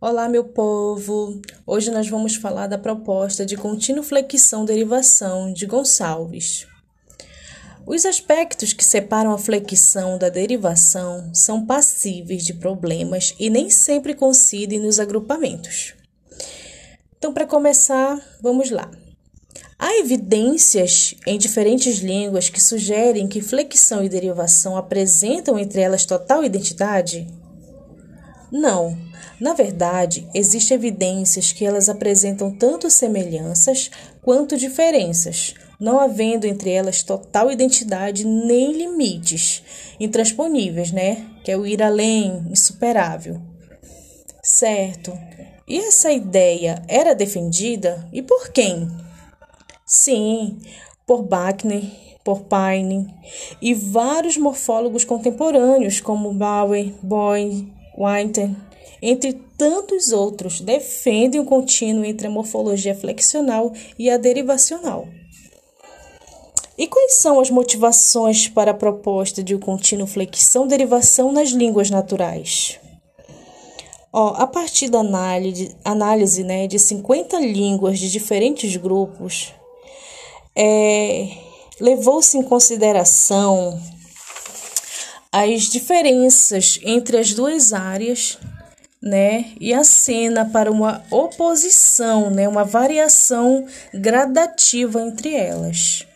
Olá, meu povo! Hoje nós vamos falar da proposta de contínua flexão-derivação de Gonçalves. Os aspectos que separam a flexão da derivação são passíveis de problemas e nem sempre coincidem nos agrupamentos. Então, para começar, vamos lá. Há evidências em diferentes línguas que sugerem que flexão e derivação apresentam entre elas total identidade? Não. Na verdade, existem evidências que elas apresentam tanto semelhanças quanto diferenças, não havendo entre elas total identidade nem limites intransponíveis, né? Que é o ir além, insuperável. Certo. E essa ideia era defendida e por quem? Sim, por Bachner, por Paine e vários morfólogos contemporâneos como Bauer, Boyd, Winter, entre tantos outros, defendem o contínuo entre a morfologia flexional e a derivacional. E quais são as motivações para a proposta de o contínuo flexão-derivação nas línguas naturais? Ó, a partir da análise, análise né, de 50 línguas de diferentes grupos, é, levou-se em consideração as diferenças entre as duas áreas, né? E a cena para uma oposição, né? Uma variação gradativa entre elas.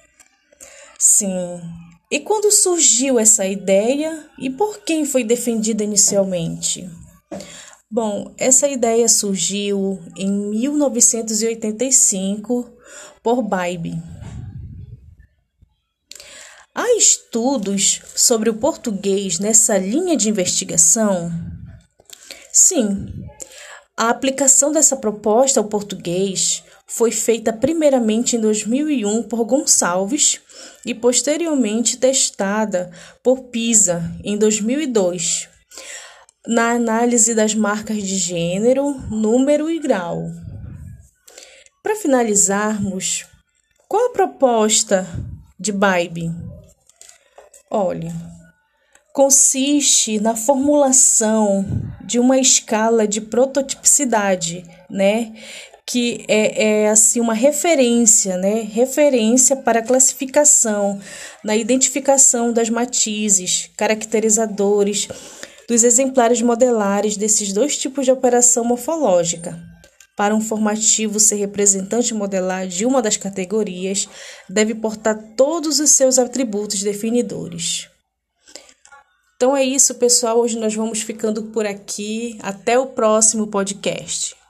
Sim. E quando surgiu essa ideia e por quem foi defendida inicialmente? Bom, essa ideia surgiu em 1985 por Bybee. Há estudos sobre o português nessa linha de investigação? Sim. A aplicação dessa proposta ao português foi feita primeiramente em 2001 por Gonçalves e posteriormente testada por Pisa em 2002, na análise das marcas de gênero, número e grau. Para finalizarmos, qual a proposta de Bybee? Olha, consiste na formulação de uma escala de prototipicidade, né? Que é, é assim uma referência, né? Referência para classificação, na identificação das matizes, caracterizadores dos exemplares modelares desses dois tipos de operação morfológica. Para um formativo ser representante modelar de uma das categorias, deve portar todos os seus atributos definidores. Então é isso, pessoal. Hoje nós vamos ficando por aqui. Até o próximo podcast.